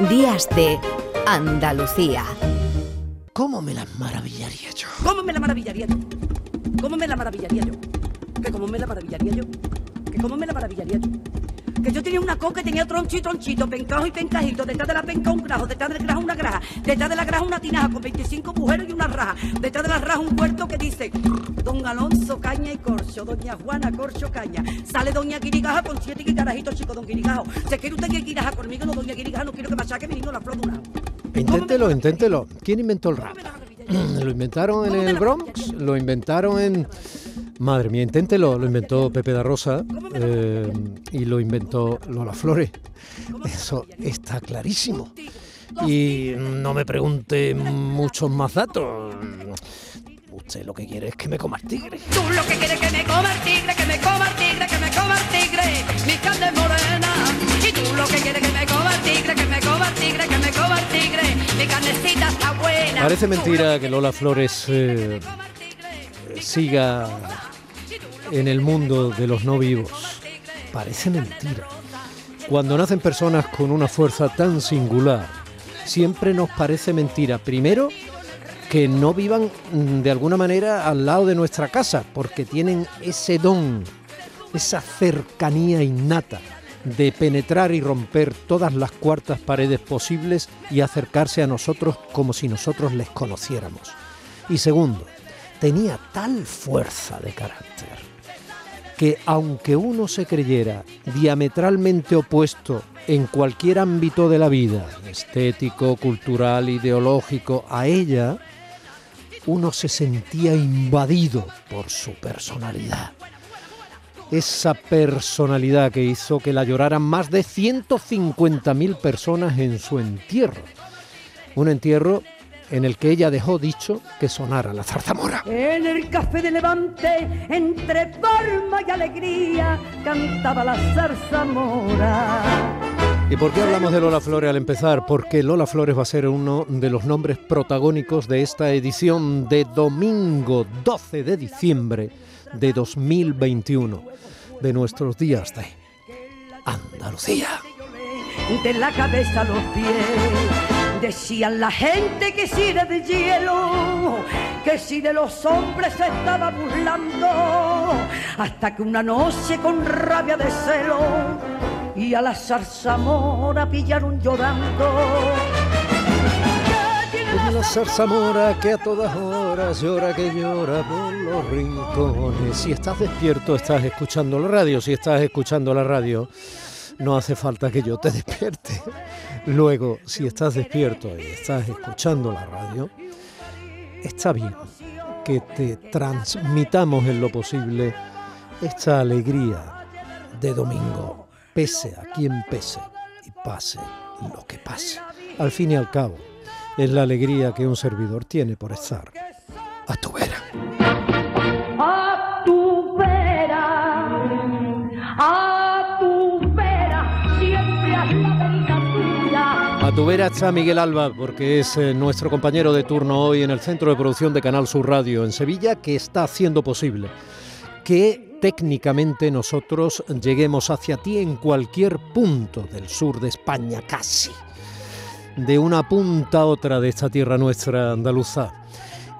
Días de Andalucía. ¿Cómo me las maravillaría yo? ¿Cómo me la maravillaría yo? ¿Cómo me la maravillaría yo? ¿Que cómo me la maravillaría yo? ¿Que cómo me la maravillaría yo? Que yo tenía una coca y tenía troncho y tronchito, pencajo y pencajito, detrás de la penca un grajo, detrás del grajo una graja, detrás de la graja una tinaja con 25 mujeres y una raja, detrás de la raja un puerto que dice Don Alonso Caña y Corcho, Doña Juana Corcho Caña, sale Doña Guirigaja con siete guirarajitos chico, Don Guirigajo, ¿se quiere usted que Guirigaja conmigo? No, Doña Guirigaja, no quiero que machaque mi niño la flor de una. Inténtelo, inténtelo. ¿Quién inventó el rap? ¿Lo inventaron en el Bronx? ¿Lo inventaron en...? Madre mía, inténtelo. Lo inventó Pepe da Rosa eh, y lo inventó Lola Flores. Eso está clarísimo. Y no me pregunte muchos más datos. Usted lo que quiere es que me coma el tigre. Tú lo que quieres que me coma el tigre, que me coma el tigre, que me coma el tigre, mi carne morena. Y tú lo que quieres que me coma el tigre, que me coma el tigre, que me coma el tigre, mi carnecita está buena. Parece mentira que Lola Flores eh, siga en el mundo de los no vivos. Parece mentira. Cuando nacen personas con una fuerza tan singular, siempre nos parece mentira. Primero, que no vivan mm, de alguna manera al lado de nuestra casa, porque tienen ese don, esa cercanía innata de penetrar y romper todas las cuartas paredes posibles y acercarse a nosotros como si nosotros les conociéramos. Y segundo, tenía tal fuerza de carácter que aunque uno se creyera diametralmente opuesto en cualquier ámbito de la vida, estético, cultural, ideológico, a ella, uno se sentía invadido por su personalidad. Esa personalidad que hizo que la lloraran más de 150.000 personas en su entierro. Un entierro en el que ella dejó dicho que sonara la zarzamora. En el café de Levante, entre palma y alegría, cantaba la zarzamora. ¿Y por qué hablamos de Lola Flores al empezar? Porque Lola Flores va a ser uno de los nombres protagónicos de esta edición de domingo 12 de diciembre de 2021 de nuestros días de Andalucía. De la cabeza a los pies, decían la gente que si era de hielo, que si de los hombres se estaba burlando, hasta que una noche con rabia de celo y a la zarzamora pillaron llorando. La zarzamora que a todas horas llora que llora por los rincones. Si estás despierto, estás escuchando la radio. Si estás escuchando la radio, no hace falta que yo te despierte. Luego, si estás despierto y estás escuchando la radio, está bien que te transmitamos en lo posible esta alegría de domingo, pese a quien pese y pase lo que pase. Al fin y al cabo, es la alegría que un servidor tiene por estar a tu vera. Tuya. A Miguel Alba, porque es eh, nuestro compañero de turno hoy en el Centro de Producción de Canal Sur Radio en Sevilla, que está haciendo posible que técnicamente nosotros lleguemos hacia ti en cualquier punto del sur de España, casi. De una punta a otra de esta tierra nuestra andaluza.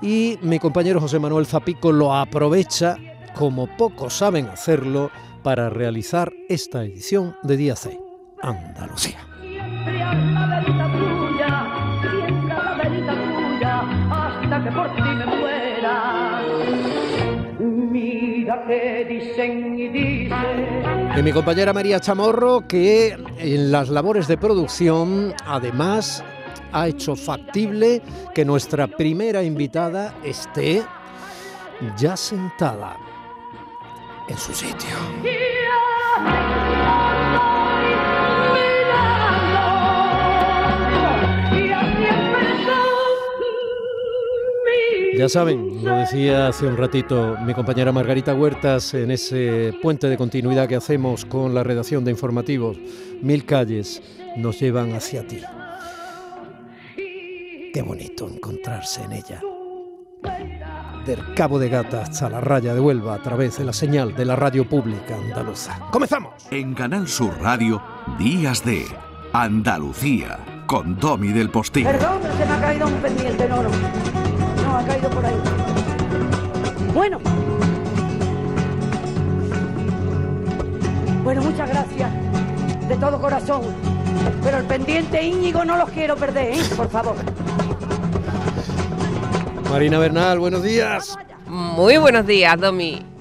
Y mi compañero José Manuel Zapico lo aprovecha, como pocos saben hacerlo, para realizar esta edición de Día C. Andalucía. Por ti me muera. Mira que dicen y dicen. Y mi compañera María Chamorro, que en las labores de producción, además, ha hecho factible que nuestra primera invitada esté ya sentada en su sitio. Ya saben, lo decía hace un ratito mi compañera Margarita Huertas en ese puente de continuidad que hacemos con la redacción de informativos. Mil calles nos llevan hacia ti. Qué bonito encontrarse en ella. Del Cabo de Gata hasta la raya de Huelva a través de la señal de la radio pública andaluza. ¡Comenzamos! En Canal Sur Radio, Días de Andalucía. con Domi del Postín. Perdón, se me ha caído un pendiente, no, no. No, ha caído por ahí. Bueno. Bueno, muchas gracias. De todo corazón. Pero el pendiente Íñigo no los quiero perder, ¿eh? Por favor. Marina Bernal, buenos días. Muy buenos días, Domi.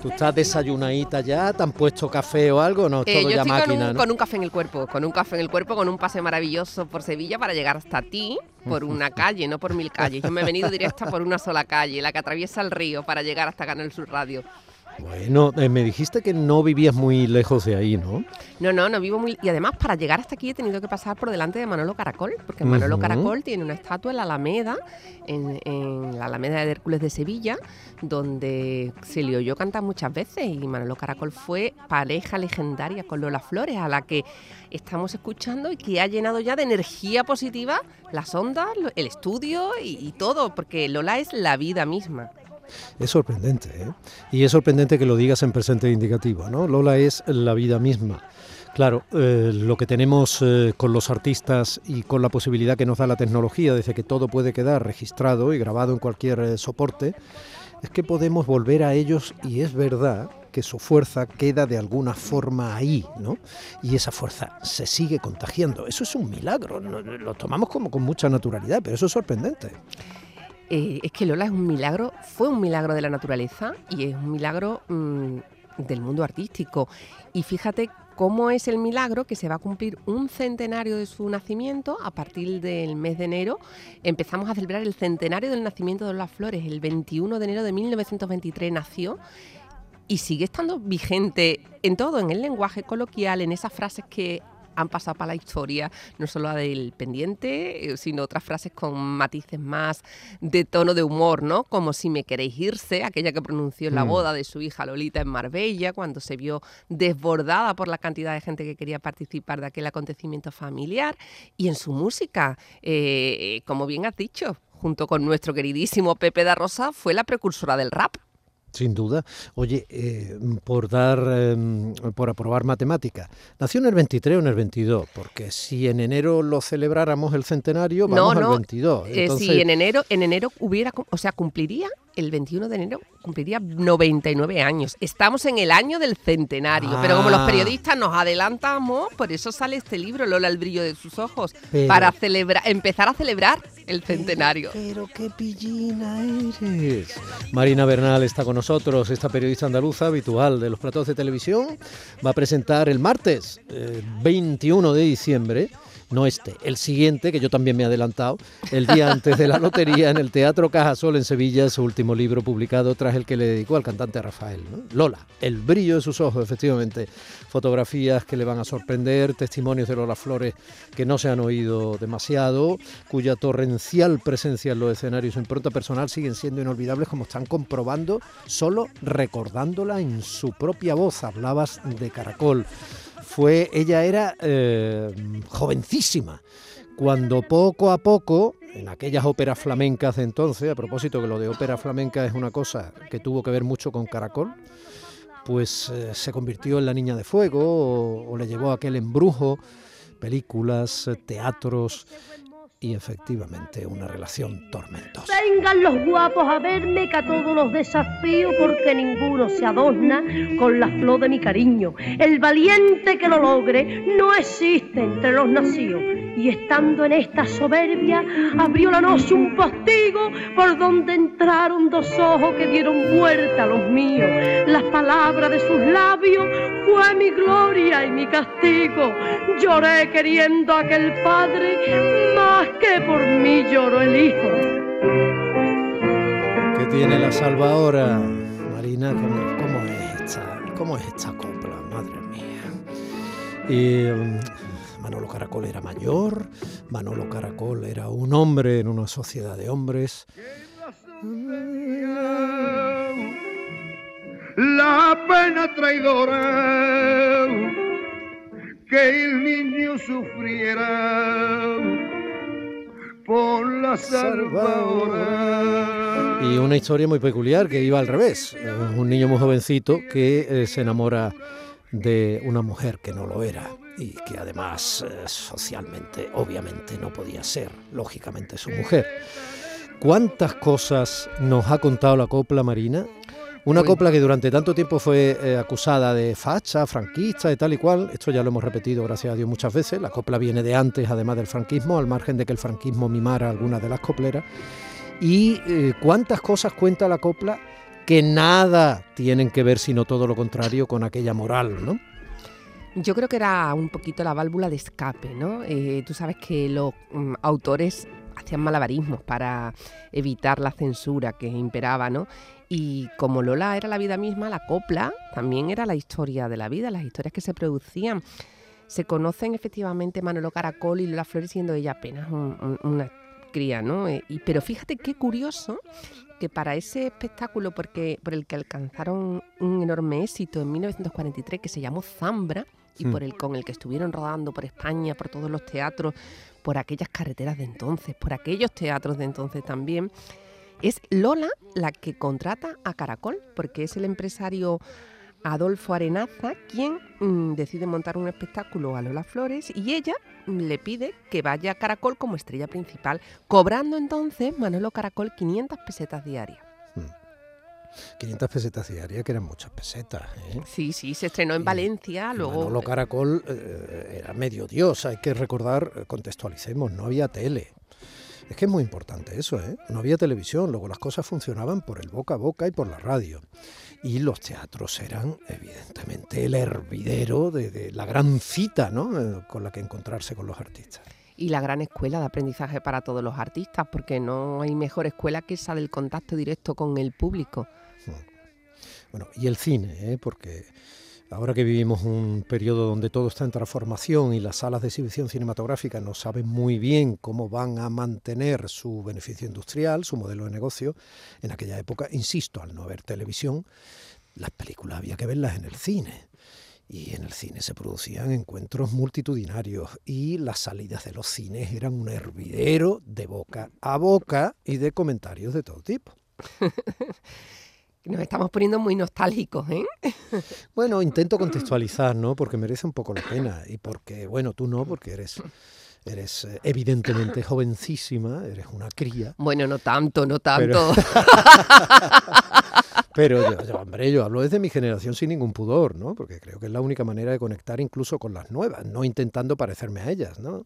¿Tú estás desayunadita ya? ¿Te han puesto café o algo? No, Eh, todo yo ya estoy máquina, con un, ¿no? con un café en el cuerpo, con un café en el cuerpo, con un pase maravilloso por Sevilla para llegar hasta ti por una calle, no por mil calles. Yo me he venido directa por una sola calle, la que atraviesa el río para llegar hasta Canal Sur Radio. Bueno, eh, me dijiste que no vivías muy lejos de ahí, ¿no? No, no, no vivo muy... Y además, para llegar hasta aquí he tenido que pasar por delante de Manolo Caracol, porque Manolo. Caracol tiene una estatua en la Alameda, en, en la Alameda de Hércules de Sevilla, donde se le oyó cantar muchas veces y Manolo Caracol fue pareja legendaria con Lola Flores, a la que estamos escuchando y que ha llenado ya de energía positiva las ondas, el estudio y, y todo, porque Lola es la vida misma. Es sorprendente, ¿eh? Y es sorprendente que lo digas en presente indicativo, ¿no? Lola es la vida misma. Claro, eh, lo que tenemos eh, con los artistas y con la posibilidad que nos da la tecnología, desde que todo puede quedar registrado y grabado en cualquier eh, soporte, es que podemos volver a ellos y es verdad que su fuerza queda de alguna forma ahí, ¿no? Y esa fuerza se sigue contagiando. Eso es un milagro, lo tomamos como con mucha naturalidad, pero eso es sorprendente. Eh, es que Lola es un milagro, fue un milagro de la naturaleza y es un milagro mm, del mundo artístico. Y fíjate cómo es el milagro que se va a cumplir un centenario de su nacimiento a partir del mes de enero. Empezamos a celebrar el centenario del nacimiento de Lola Flores. El 21 de enero de 1923 nació y sigue estando vigente en todo, en el lenguaje coloquial, en esas frases que han pasado para la historia, no solo la del pendiente, eh, sino otras frases con matices más de tono de humor, ¿no? Como si me queréis irse, aquella que pronunció en la Mm. boda de su hija Lolita en Marbella, cuando se vio desbordada por la cantidad de gente que quería participar de aquel acontecimiento familiar, y en su música, eh, como bien has dicho, junto con nuestro queridísimo Pepe da Rosa, fue la precursora del rap. Sin duda. Oye, eh, por dar, eh, por aprobar matemática, ¿nació en el 23 o en el 22? Porque si en enero lo celebráramos el centenario, vamos no, no. al 22. Eh, Entonces, si en enero, en enero hubiera, o sea, cumpliría el 21 de enero, cumpliría 99 años. Estamos en el año del centenario, pero como los Ah. periodistas nos adelantamos, por eso sale este libro, Lola, el brillo de sus ojos, Pero- para celebrar, empezar a celebrar el centenario. Pero qué pillina eres. Marina Bernal está con nosotros, esta periodista andaluza habitual de los platos de televisión. Va a presentar el martes eh, 21 de diciembre, no este, el siguiente, que yo también me he adelantado, el día antes de la lotería en el Teatro Cajasol en Sevilla, su último libro publicado tras el que le dedicó al cantante Rafael. Lola, el brillo de sus ojos, efectivamente. Fotografías que le van a sorprender, testimonios de Lola Flores que no se han oído demasiado, cuya torrencial presencia en los escenarios y su impronta personal siguen siendo inolvidables como están comprobando solo recordándola en su propia voz. Hablabas de Caracol. Fue, ella era eh, jovencísima. Cuando poco a poco, en aquellas óperas flamencas de entonces, a propósito que lo de ópera flamenca es una cosa que tuvo que ver mucho con Caracol, pues eh, se convirtió en la niña de fuego o, le llevó aquel embrujo, películas, teatros y efectivamente una relación tormentosa. Vengan los guapos a verme que a todos los desafío porque ninguno se adorna con la flor de mi cariño. El valiente que lo logre no existe entre los nacidos. Y estando en esta soberbia, abrió la noche un postigo por donde entraron dos ojos que dieron muerte a los míos. Las palabras de sus labios fue mi gloria y mi castigo. Lloré queriendo a aquel padre más que por mí lloró el hijo. ¿Qué tiene la salva ahora? Marina, ¿cómo, cómo es esta, cómo es esta copla? Madre mía. Y, mm, Manolo Caracol era mayor, Manolo Caracol era un hombre en una sociedad de hombres. la pena traidora que el niño sufriera por la salvadora. Y una historia muy peculiar que iba al revés. Un niño muy jovencito que eh, se enamora de una mujer que no lo era. y que además eh, socialmente, obviamente, no podía ser, lógicamente, su mujer. ¿Cuántas cosas nos ha contado la copla marina? Una Uy. copla que durante tanto tiempo fue eh, acusada de facha, franquista y tal y cual. Esto ya lo hemos repetido, gracias a Dios, muchas veces. La copla viene de antes, además del franquismo, al margen de que el franquismo mimara algunas de las copleras. Y eh, cuántas cosas cuenta la copla que nada tienen que ver, sino todo lo contrario, con aquella moral, ¿no? Yo creo que era un poquito la válvula de escape, ¿no? Eh, tú sabes que los mm, autores hacían malabarismos para evitar la censura que imperaba, ¿no? Y como Lola era la vida misma, la copla también era la historia de la vida, las historias que se producían. Se conocen efectivamente Manolo Caracol y Lola Flores siendo ella apenas un- un- una cría, ¿no? Eh, y, pero fíjate qué curioso que para ese espectáculo porque, por el que alcanzaron un enorme éxito en 1943, que se llamó Zambra, y Mm. por el con el que estuvieron rodando por España, por todos los teatros, por aquellas carreteras de entonces, por aquellos teatros de entonces también, es Lola la que contrata a Caracol, porque es el empresario Adolfo Arenaza quien mm, decide montar un espectáculo a Lola Flores y ella mm, le pide que vaya a Caracol como estrella principal, cobrando entonces Manolo Caracol 500 pesetas diarias. 500 pesetas diarias, que eran muchas pesetas. ¿eh? Sí, sí, se estrenó en Y- Valencia, luego... Manolo Caracol eh, era medio dios, hay que recordar, contextualicemos, no había tele. Es que es muy importante eso, ¿eh? No había televisión, luego las cosas funcionaban por el boca a boca y por la radio. Y los teatros eran, evidentemente, el hervidero de, de la gran cita, ¿no? Eh, con la que encontrarse con los artistas. y la gran escuela de aprendizaje para todos los artistas, porque no hay mejor escuela que esa del contacto directo con el público. Bueno, y el cine, ¿eh? porque ahora que vivimos un periodo donde todo está en transformación y las salas de exhibición cinematográfica no saben muy bien cómo van a mantener su beneficio industrial, su modelo de negocio, en aquella época, insisto, al no haber televisión, las películas había que verlas en el cine. Y en el cine se producían encuentros multitudinarios y las salidas de los cines eran un hervidero de boca a boca y de comentarios de todo tipo. Nos estamos poniendo muy nostálgicos, ¿eh? Bueno, intento contextualizar, ¿no? Porque merece un poco la pena y porque, bueno, tú no, porque eres, eres eh, evidentemente jovencísima, eres una cría, Bueno, no tanto, no tanto. pero yo, yo, hombre, yo hablo desde mi generación sin ningún pudor, ¿no? Porque creo que es la única manera de conectar incluso con las nuevas, no intentando parecerme a ellas, ¿no?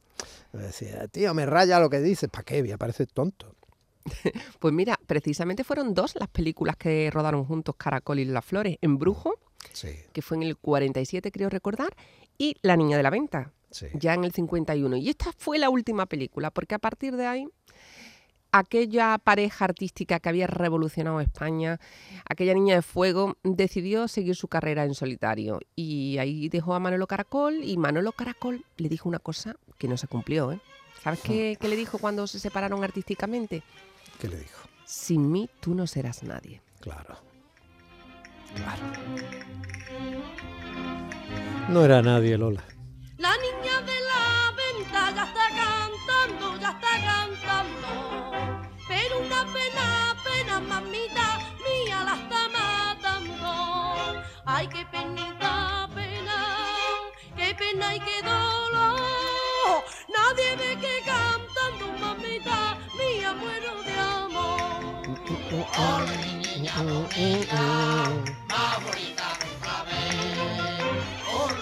Decía, tío, me raya lo que dices, ¿para qué? Me parece tonto. Pues mira, precisamente fueron dos las películas que rodaron juntos Caracol y Las Flores, Embrujo, Sí, que fue en el 47 creo recordar, y La Niña de la Venta, sí. ya en el 51. Y esta fue la última película, porque a partir de ahí, aquella pareja artística que había revolucionado España, aquella niña de fuego, decidió seguir su carrera en solitario. Y ahí dejó a Manolo Caracol y Manolo Caracol le dijo una cosa que no se cumplió. ¿eh? ¿Sabes qué, qué le dijo cuando se separaron artísticamente? ¿Qué le dijo? Sin mí tú no serás nadie. Claro. Claro. No era nadie, Lola. La niña de la venta ya está cantando, ya está cantando. Pero una pena, pena, mamita mía, la está matando. Ay, qué penita, pena, qué pena y qué dolor. Nadie ve que cantando, mamita mía, muero de.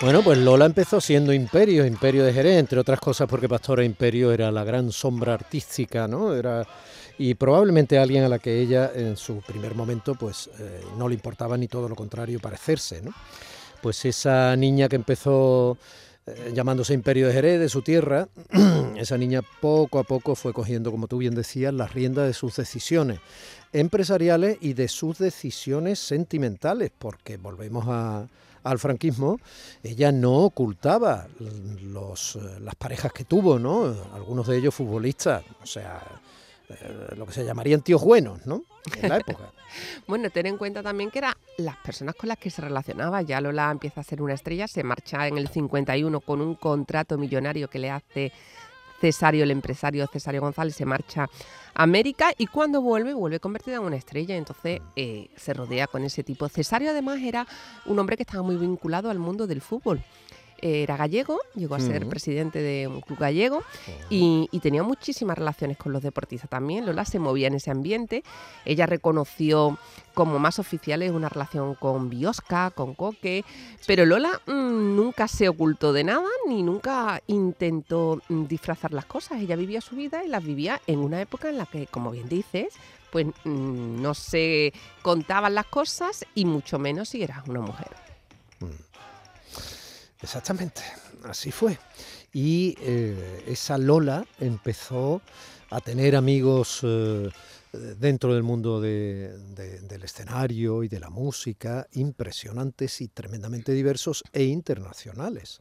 Bueno, pues Lola empezó siendo Imperio, Imperio de Jerez, entre otras cosas porque Pastora Imperio era la gran sombra artística, ¿no? Era y probablemente alguien a la que ella en su primer momento pues eh, no le importaba ni todo lo contrario parecerse, ¿no? Pues esa niña que empezó eh, llamándose Imperio de Jerez, de su tierra, esa niña poco a poco fue cogiendo, como tú bien decías, las riendas de sus decisiones empresariales y de sus decisiones sentimentales, porque volvemos a, al franquismo, ella no ocultaba los, eh, las parejas que tuvo, ¿no? Algunos de ellos futbolistas, o sea, eh, lo que se llamarían tíos buenos, ¿no? En la época. Bueno, ten en cuenta también que eran las personas con las que se relacionaba. Ya Lola empieza a ser una estrella, se marcha en el 51 con un contrato millonario que le hace Cesario, el empresario Cesario González, se marcha a América y cuando vuelve, vuelve convertida en una estrella. Entonces eh, se rodea con ese tipo. Cesario además era un hombre que estaba muy vinculado al mundo del fútbol. Era gallego, llegó a ser presidente de un club gallego y, y tenía muchísimas relaciones con los deportistas también. Lola se movía en ese ambiente. Ella reconoció como más oficiales una relación con Biosca, con Coque, pero Lola mm, nunca se ocultó de nada ni nunca intentó mm, disfrazar las cosas. Ella vivía su vida y las vivía en una época en la que, como bien dices, pues mm, no se contaban las cosas y mucho menos si eras una mujer. Exactamente, así fue. Y eh, esa Lola empezó a tener amigos eh, dentro del mundo de- de- del escenario y de la música impresionantes y tremendamente diversos e internacionales.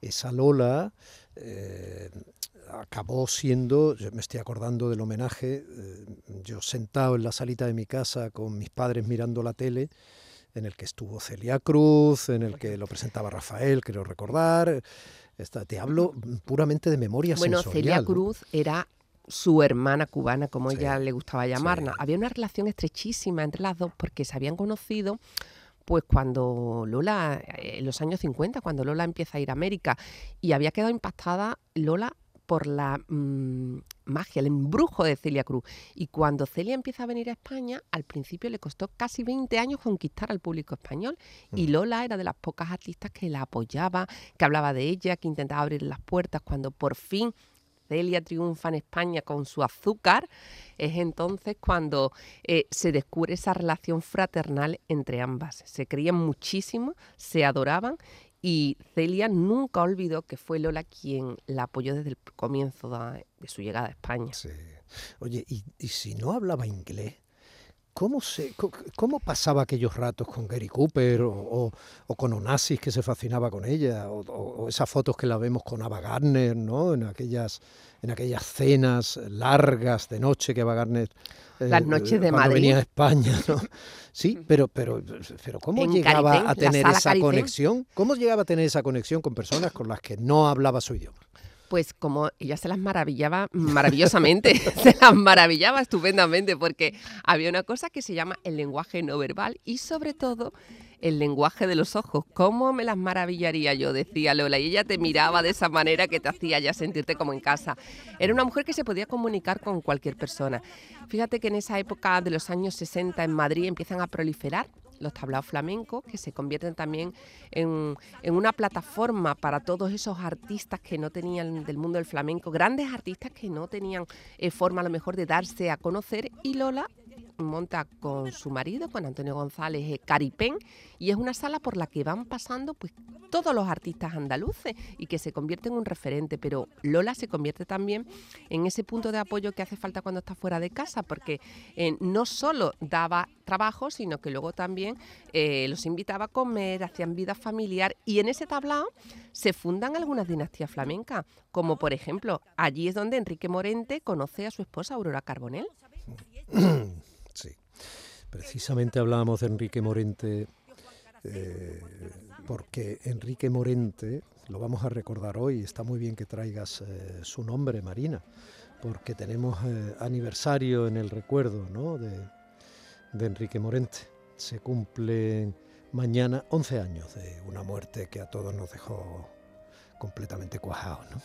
Esa Lola eh, acabó siendo, yo me estoy acordando del homenaje, yo sentado en la salita de mi casa con mis padres mirando la tele, en el que estuvo Celia Cruz, en el que lo presentaba Rafael, creo recordar. Esta, te hablo puramente de memoria Bueno, sensorial. Celia. Cruz era su hermana cubana, como Sí, ella le gustaba llamarla. sí. Había una relación estrechísima entre las dos porque se habían conocido pues cuando Lola, eh, en los años 50, cuando Lola empieza a ir a América y había quedado impactada Lola por la mm, magia, el embrujo de Celia Cruz. Y cuando Celia empieza a venir a España, al principio le costó casi 20 años conquistar al público español. Y Lola era de las pocas artistas que la apoyaba, que hablaba de ella, que intentaba abrir las puertas. Cuando por fin Celia triunfa en España con su azúcar, es entonces cuando eh, se descubre esa relación fraternal entre ambas. Se querían muchísimo, se adoraban y Celia nunca olvidó que fue Lola quien la apoyó desde el comienzo de, su llegada a España. Sí. Oye, y, y si no hablaba inglés, ¿cómo, se, cómo pasaba aquellos ratos con Gary Cooper o, o- o con Onassis que se fascinaba con ella? O- o esas fotos que la vemos con Ava Gardner, ¿no? En aquellas, en aquellas cenas largas de noche que Ava Gardner... eh, Las noches de Madrid. venía a España, ¿no? Sí, pero, pero, pero ¿cómo En llegaba a tener esa conexión? ¿Cómo llegaba a tener esa conexión con personas con las que no hablaba su idioma? Pues como ella se las maravillaba maravillosamente, se las maravillaba estupendamente porque había una cosa que se llama el lenguaje no verbal y sobre todo el lenguaje de los ojos. ¿Cómo me las maravillaría yo? Decía Lola. Y ella te miraba de esa manera que te hacía ya sentirte como en casa. Era una mujer que se podía comunicar con cualquier persona. Fíjate que en esa época de los años 60 en Madrid empiezan a proliferar los tablaos flamencos, que se convierten también en, en una plataforma para todos esos artistas que no tenían del mundo del flamenco, grandes artistas que no tenían eh, forma a lo mejor de darse a conocer y Lola monta con su marido, con Antonio González, eh, Caripén, y es una sala por la que van pasando pues todos los artistas andaluces y que se convierte en un referente, pero Lola se convierte también en ese punto de apoyo que hace falta cuando está fuera de casa, porque eh, no solo daba trabajo, sino que luego también eh, los invitaba a comer, hacían vida familiar y en ese tablao se fundan algunas dinastías flamencas, como por ejemplo, allí es donde Enrique Morente conoce a su esposa Aurora Carbonell. Sí. Precisamente hablábamos de Enrique Morente, eh, porque Enrique Morente, lo vamos a recordar hoy, está muy bien que traigas eh, su nombre, Marina, porque tenemos eh, aniversario en el recuerdo ¿no? de, de Enrique Morente. Se cumplen mañana 11 años de una muerte que a todos nos dejó completamente cuajados, ¿no?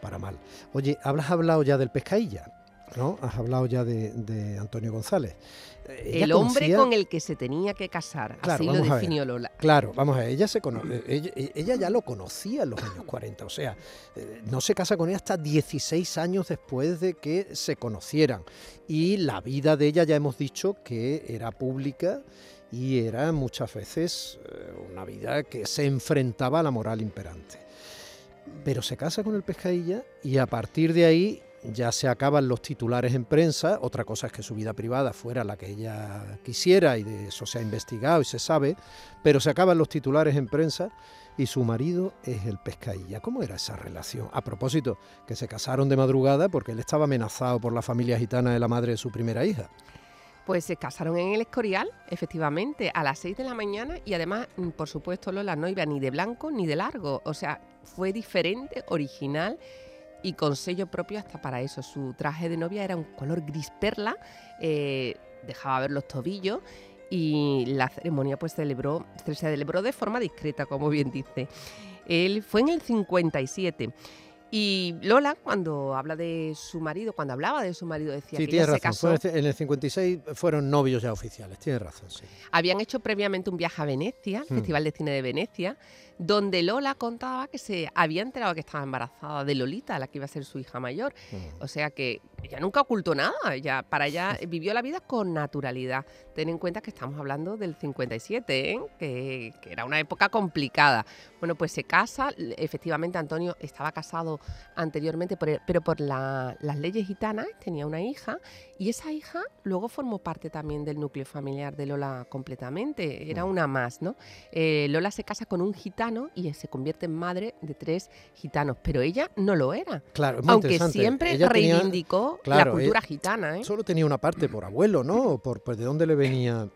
Para mal. Oye, ¿hablas hablado ya del pescailla? ¿No? Has hablado ya de, de Antonio González. Eh, ella El hombre conocía- con el que se tenía que casar, Claro, así lo vamos a ver. definió Lola. Claro, vamos a ver, ella, se cono- eh, ella, ella ya lo conocía en los años 40, o sea, eh, no se casa con él hasta 16 años después de que se conocieran. Y la vida de ella ya hemos dicho que era pública y era muchas veces eh, una vida que se enfrentaba a la moral imperante. Pero se casa con el pescadilla y a partir de ahí ya se acaban los titulares en prensa. Otra cosa es que su vida privada fuera la que ella quisiera y de eso se ha investigado y se sabe, pero se acaban los titulares en prensa y su marido es el pescadilla. ¿Cómo era esa relación? A propósito, que se casaron de madrugada porque él estaba amenazado por la familia gitana de la madre de su primera hija. Pues se casaron en el Escorial, efectivamente, a las 6 de la mañana y además, mm, por supuesto, Lola no iba ni de blanco ni de largo. O sea, fue diferente, original y con sello propio hasta para eso. Su traje de novia era un color gris perla, eh, dejaba ver los tobillos y la ceremonia pues celebró, se celebró de forma discreta, como bien dice. Él fue en el 57. Y Lola, cuando habla de su marido, cuando hablaba de su marido, decía Sí, que ella tienes se razón. casó. Fue en el 56 fueron novios ya oficiales. Tienes razón, sí. Habían hecho previamente un viaje a Venecia, el Hmm. Festival de Cine de Venecia, donde Lola contaba que se había enterado que estaba embarazada de Lolita, la que iba a ser su hija mayor. Mm. O sea que ella nunca ocultó nada, ella, para ella vivió la vida con naturalidad. Ten en cuenta que estamos hablando del 57, ¿eh? que, que era una época complicada. Bueno, pues se casa, efectivamente Antonio estaba casado anteriormente, por- pero por la- las leyes gitanas tenía una hija y esa hija luego formó parte también del núcleo familiar de Lola completamente, era Mm. una más, ¿no? Eh, Lola se casa con un gitano y se convierte en madre de tres gitanos, pero ella no lo era. Claro, es muy Aunque siempre Ella tenía- reivindicó claro, la cultura eh, gitana. ¿eh? Solo tenía una parte por abuelo, ¿no? Por, pues, ¿De dónde le venía?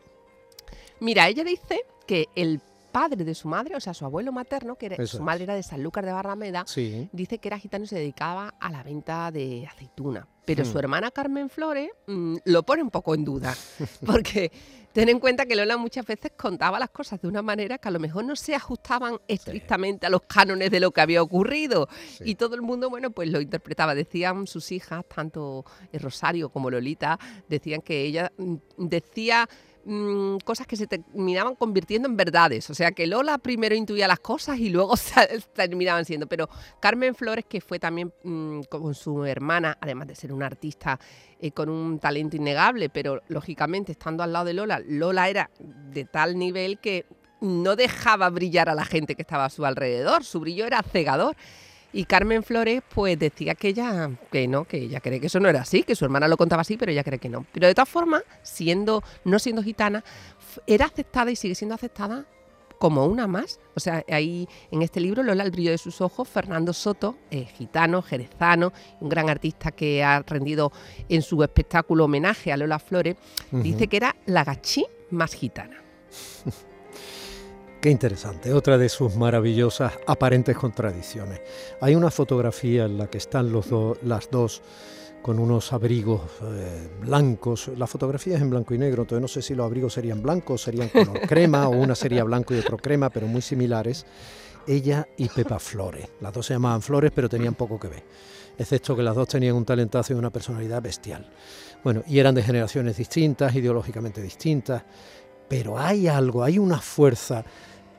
Mira, ella dice que el padre de su madre, o sea, su abuelo materno, que era- su madre era de Sanlúcar de Barrameda, Sí. dice que era gitano y se dedicaba a la venta de aceituna. Pero Hmm. su hermana Carmen Flores mm, lo pone un poco en duda, porque ten en cuenta que Lola muchas veces contaba las cosas de una manera que a lo mejor no se ajustaban estrictamente a los cánones de lo que había ocurrido. Sí. Y todo el mundo, bueno, pues lo interpretaba. Decían sus hijas, tanto Rosario como Lolita, decían que ella mm, decía mm, cosas que se terminaban convirtiendo en verdades. O sea, que Lola primero intuía las cosas y luego terminaban siendo. Pero Carmen Flores, que fue también mm, con su hermana, además de ser una artista eh, con un talento innegable, pero lógicamente estando al lado de Lola, Lola era de tal nivel que no dejaba brillar a la gente que estaba a su alrededor. Su brillo era cegador. Y Carmen Flores, pues decía que ella, que no, que ella cree que eso no era así, que su hermana lo contaba así, pero ella cree que no. Pero de todas formas, siendo, no siendo gitana, era aceptada y sigue siendo aceptada como una más. O sea, ahí en este libro, Lola, el brillo de sus ojos, Fernando Soto, eh, gitano, jerezano, un gran artista que ha rendido en su espectáculo homenaje a Lola Flores, dice que era la gachí más gitana. Qué interesante, otra de sus maravillosas aparentes contradicciones. Hay una fotografía en la que están los do- las dos con unos abrigos eh, blancos. La fotografía es en blanco y negro, entonces no sé si los abrigos serían blancos, serían color crema o una sería blanco y otro crema, pero muy similares. Ella y Pepa Flores. Las dos se llamaban Flores, pero tenían poco que ver. Excepto que las dos tenían un talentazo y una personalidad bestial. Bueno, y eran de generaciones distintas, ideológicamente distintas, pero hay algo, hay una fuerza.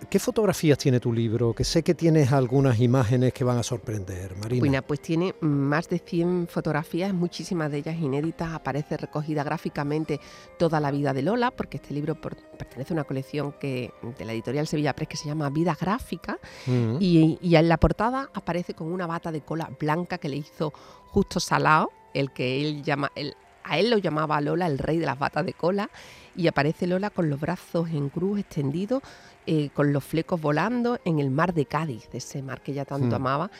¿Qué fotografías tiene tu libro? Que sé que tienes algunas imágenes que van a sorprender, Marina. Bueno, pues tiene más de 100 fotografías, muchísimas de ellas inéditas. Aparece recogida gráficamente toda la vida de Lola, porque este libro pertenece a una colección que, de la editorial Sevilla Press que se llama Vida Gráfica. Mm. Y, y en la portada aparece con una bata de cola blanca que le hizo Justo Salao, el que él llama, el- a él lo llamaba Lola el rey de las batas de cola. Y aparece Lola con los brazos en cruz extendidos, eh, con los flecos volando en el mar de Cádiz, de ese mar que ella tanto Hmm. amaba.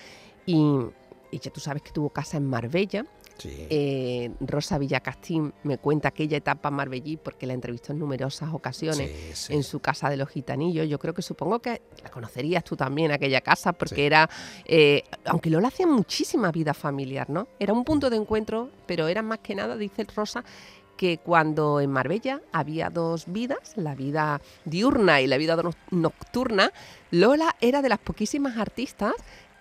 Y, y ya tú sabes que tuvo casa en Marbella. Sí. Eh, Rosa Villacastín me cuenta aquella etapa en Marbellí porque la entrevistó en numerosas ocasiones Sí, en su casa de los gitanillos. Yo creo que supongo que la conocerías tú también, aquella casa, porque era, eh, aunque Lola hacía muchísima vida familiar, ¿no? Era un punto de encuentro, pero era más que nada, dice Rosa, que cuando en Marbella había dos vidas, la vida diurna y la vida no- nocturna, Lola era de las poquísimas artistas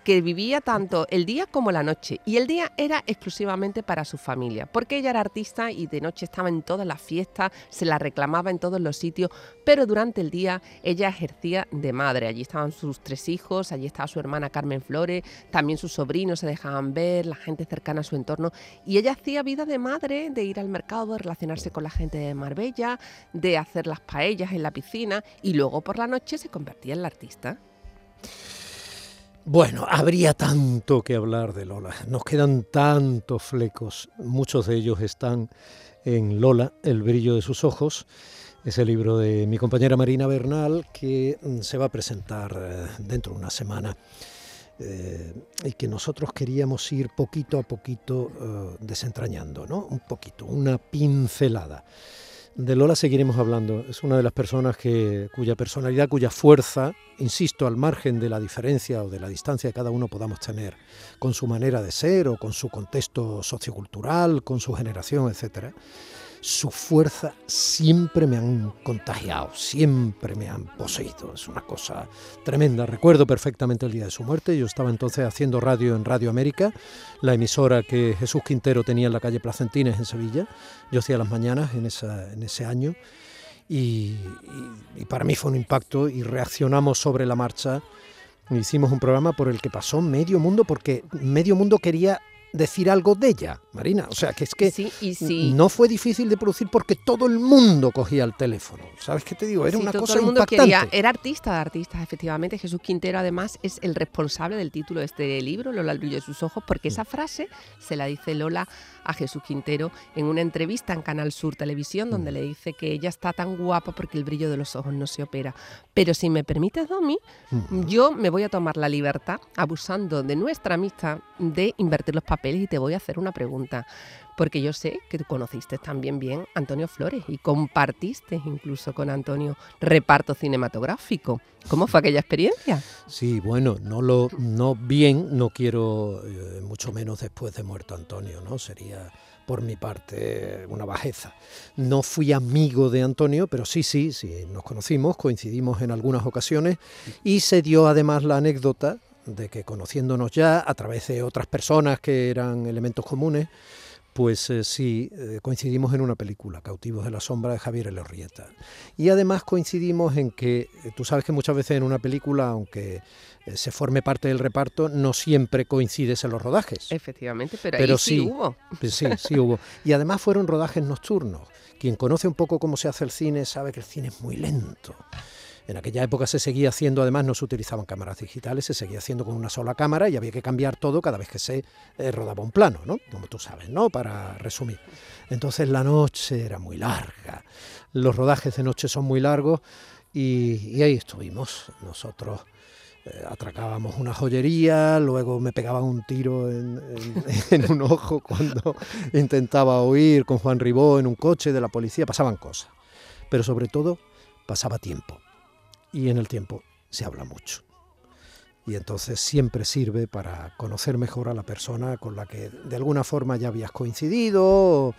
que vivía tanto el día como la noche. Y el día era exclusivamente para su familia, porque ella era artista y de noche estaba en todas las fiestas, se la reclamaba en todos los sitios, pero durante el día ella ejercía de madre. Allí estaban sus tres hijos, allí estaba su hermana Carmen Flores, también sus sobrinos se dejaban ver, la gente cercana a su entorno. Y ella hacía vida de madre, de ir al mercado, de relacionarse con la gente de Marbella, de hacer las paellas en la piscina y luego por la noche se convertía en la artista. Bueno, habría tanto que hablar de Lola. Nos quedan tantos flecos. Muchos de ellos están en Lola, El brillo de sus ojos. Ese libro de mi compañera Marina Bernal que mm, se va a presentar eh, dentro de una semana. eh, y que nosotros queríamos ir poquito a poquito eh, desentrañando, ¿no? Un poquito, una pincelada. De Lola seguiremos hablando. Es una de las personas que, cuya personalidad, cuya fuerza, insisto, al margen de la diferencia o de la distancia que cada uno podamos tener con su manera de ser o con su contexto sociocultural, con su generación, etcétera, su fuerza siempre me han contagiado, siempre me han poseído. Es una cosa tremenda. Recuerdo perfectamente el día de su muerte. Yo estaba entonces haciendo radio en Radio América, la emisora que Jesús Quintero tenía en la calle Placentines en Sevilla. Yo hacía las mañanas en, ese año. Y para mí fue un impacto y reaccionamos sobre la marcha. Hicimos un programa por el que pasó medio mundo porque medio mundo quería decir algo de ella, Marina. O sea, que es que Sí, y sí. no fue difícil de producir porque todo el mundo cogía el teléfono. ¿Sabes qué te digo? Era Sí, una todo cosa el mundo impactante. quería, era artista de artistas, efectivamente. Jesús Quintero, además, es el responsable del título de este libro, Lola, el brillo de sus ojos, porque Mm. esa frase se la dice Lola a Jesús Quintero en una entrevista en Canal Sur Televisión, Mm. donde le dice que ella está tan guapa porque el brillo de los ojos no se opera. Pero si me permites, Domi, Mm. yo me voy a tomar la libertad, abusando de nuestra amistad, de invertir los papeles y te voy a hacer una pregunta. Porque yo sé que tú conociste también bien a Antonio Flores y compartiste incluso con Antonio reparto cinematográfico. ¿Cómo fue aquella experiencia? Sí, bueno, no lo no bien, no quiero eh, mucho menos después de muerto Antonio, ¿no? Sería por mi parte una bajeza. No fui amigo de Antonio, pero sí, sí, sí, nos conocimos, coincidimos en algunas ocasiones y se dio además la anécdota de que conociéndonos ya a través de otras personas que eran elementos comunes, pues eh, sí, eh, coincidimos en una película, Cautivos de la Sombra de Javier Elorrieta. Y además coincidimos en que, eh, tú sabes que muchas veces en una película, aunque eh, se forme parte del reparto, no siempre coincides en los rodajes. Efectivamente, pero, Pero ahí sí, sí. hubo. Pues sí, sí hubo. Y además fueron rodajes nocturnos. Quien conoce un poco cómo se hace el cine sabe que el cine es muy lento. En aquella época se seguía haciendo, además no se utilizaban cámaras digitales, se seguía haciendo con una sola cámara y había que cambiar todo cada vez que se eh, rodaba un plano, ¿no? Como tú sabes, ¿no? Para resumir. Entonces la noche era muy larga, los rodajes de noche son muy largos y, ahí estuvimos nosotros. eh, atracábamos una joyería, luego me pegaban un tiro en- en un ojo cuando intentaba huir con Juan Ribó en un coche de la policía, pasaban cosas. Pero sobre todo pasaba tiempo. Y en el tiempo se habla mucho. Y entonces siempre sirve para conocer mejor a la persona con la que de alguna forma ya habías coincidido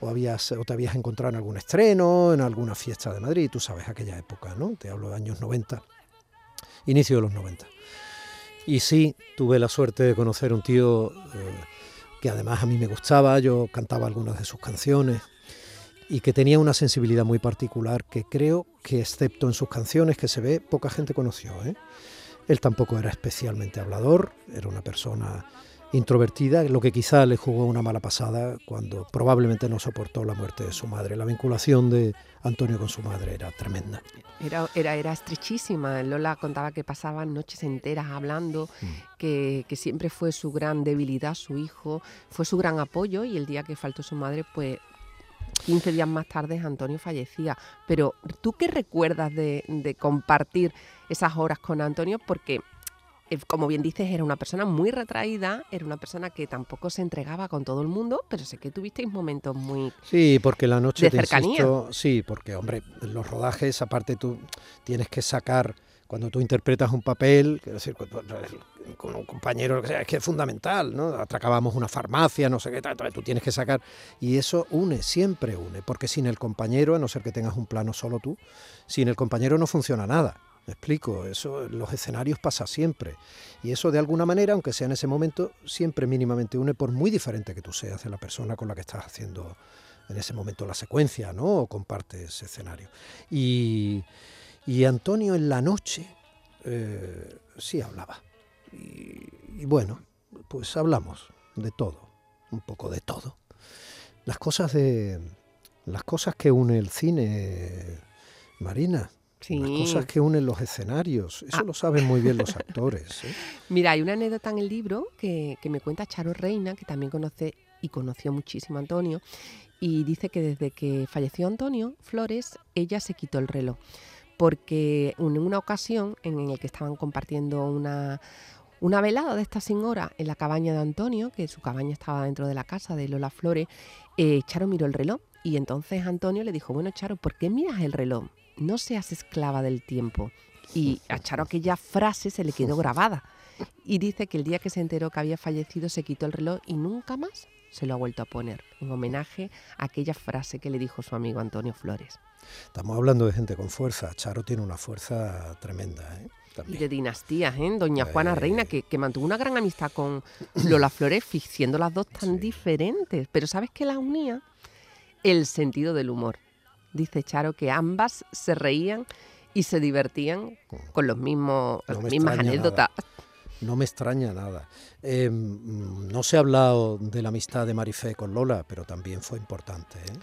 o, habías, o te habías encontrado en algún estreno, en alguna fiesta de Madrid. Tú sabes aquella época, ¿no? Te hablo de años 90, inicio de los 90. Y sí, tuve la suerte de conocer un tío eh, que además a mí me gustaba, yo cantaba algunas de sus canciones y que tenía una sensibilidad muy particular que creo que excepto en sus canciones que se ve, poca gente conoció. ¿eh? Él tampoco era especialmente hablador, era una persona introvertida, lo que quizá le jugó una mala pasada cuando probablemente no soportó la muerte de su madre. La vinculación de Antonio con su madre era tremenda. Era, era, era estrechísima. Lola contaba que pasaban noches enteras hablando, Mm. que, que siempre fue su gran debilidad, su hijo, fue su gran apoyo y el día que faltó su madre, pues 15 días más tarde Antonio fallecía. Pero ¿tú qué recuerdas de, de compartir esas horas con Antonio? Porque, eh, como bien dices, era una persona muy retraída, era una persona que tampoco se entregaba con todo el mundo, pero sé que tuvisteis momentos muy... Sí, porque la noche De te cercanía. insisto, sí, porque hombre, los rodajes, aparte tú tienes que sacar cuando tú interpretas un papel, quiero decir, con, un compañero, es que es fundamental, ¿no? Atracábamos una farmacia, no sé qué, tal, tú tienes que sacar y eso une, siempre une, porque sin el compañero, a no ser que tengas un plano solo tú, sin el compañero no funciona nada. Me explico, eso en los escenarios pasa siempre. Y eso de alguna manera, aunque sea en ese momento, siempre mínimamente une, por muy diferente que tú seas de la persona con la que estás haciendo en ese momento la secuencia, ¿no? O compartes escenario. Y, y Antonio en la noche eh, sí hablaba. Y, y bueno, pues hablamos de todo, un poco de todo. Las cosas de las cosas que une el cine, Marina, Sí. las cosas que unen los escenarios, eso Ah. lo saben muy bien los actores. ¿eh? Mira, hay una anécdota en el libro que, que me cuenta Charo Reina, que también conoce y conoció muchísimo a Antonio, y dice que desde que falleció Antonio Flores, ella se quitó el reloj, porque en una ocasión en la que estaban compartiendo una, una velada de esta sin hora en la cabaña de Antonio, que su cabaña estaba dentro de la casa de Lola Flores, eh, Charo miró el reloj y entonces Antonio le dijo, bueno Charo, ¿por qué miras el reloj? No seas esclava del tiempo. Y a Charo aquella frase se le quedó grabada. Y dice que el día que se enteró que había fallecido se quitó el reloj y nunca más se lo ha vuelto a poner en homenaje a aquella frase que le dijo su amigo Antonio Flores. Estamos hablando de gente con fuerza. Charo tiene una fuerza tremenda. ¿eh? Y de dinastías, ¿eh? Doña Juana Eh. Reina, que, que mantuvo una gran amistad con Lola Flores, siendo las dos tan Sí. diferentes. Pero ¿sabes qué las unía? El sentido del humor. Dice Charo que ambas se reían y se divertían con los mismos, No las mismas anécdotas. No me extraña nada. Eh, mm, no se ha hablado de la amistad de Marifé con Lola, pero también fue importante. ¿eh?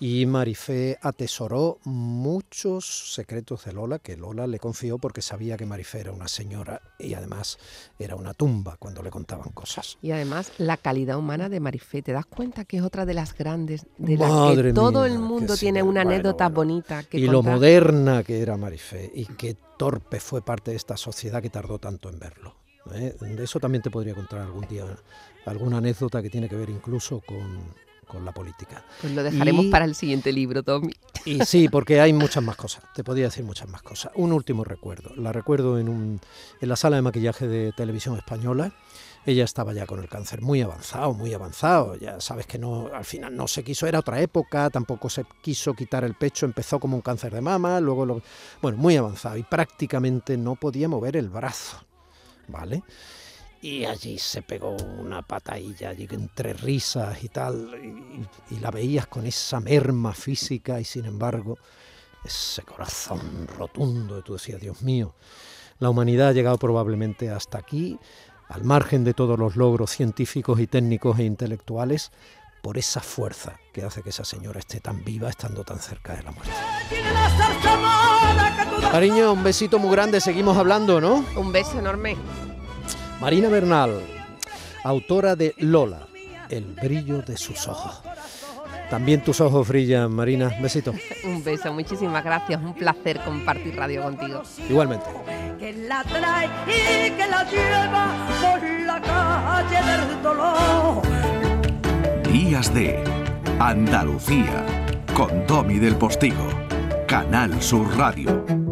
Y Marifé atesoró muchos secretos de Lola que Lola le confió porque sabía que Marifé era una señora y además era una tumba cuando le contaban cosas. Y además la calidad humana de Marifé, ¿te das cuenta que es otra de las grandes, de las Madre que todo mía, el mundo tiene una bueno, anécdota bueno. bonita que y lo moderna que era Marifé y qué torpe fue parte de esta sociedad que tardó tanto en verlo. ¿Eh? De eso también te podría contar algún día alguna anécdota que tiene que ver incluso con, con la política. Pues lo dejaremos Y- para el siguiente libro, Tommy. Y sí, porque hay muchas más cosas, te podría decir muchas más cosas. Un último recuerdo, la recuerdo en, un, en la sala de maquillaje de televisión española. Ella estaba ya con el cáncer muy avanzado, muy avanzado. Ya sabes que no, al final no se quiso, era otra época, tampoco se quiso quitar el pecho, empezó como un cáncer de mama, luego lo, bueno, muy avanzado y prácticamente no podía mover el brazo, ¿vale? Y allí se pegó una patadilla, allí entre risas y tal, y, y la veías con esa merma física y sin embargo ese corazón rotundo, y tú decías, Dios mío, la humanidad ha llegado probablemente hasta aquí, al margen de todos los logros científicos y técnicos e intelectuales, por esa fuerza que hace que esa señora esté tan viva estando tan cerca de la muerte. Cariño, un besito muy grande, seguimos hablando, ¿no? Un beso enorme. Marina Bernal, autora de Lola, El brillo de sus ojos. También tus ojos brillan, Marina. Besito. Un beso, muchísimas gracias. Un placer compartir radio contigo. Igualmente. que la trae y que la lleva por la calle del dolor. Días de Andalucía con Tommy del Postigo, Canal Sur Radio.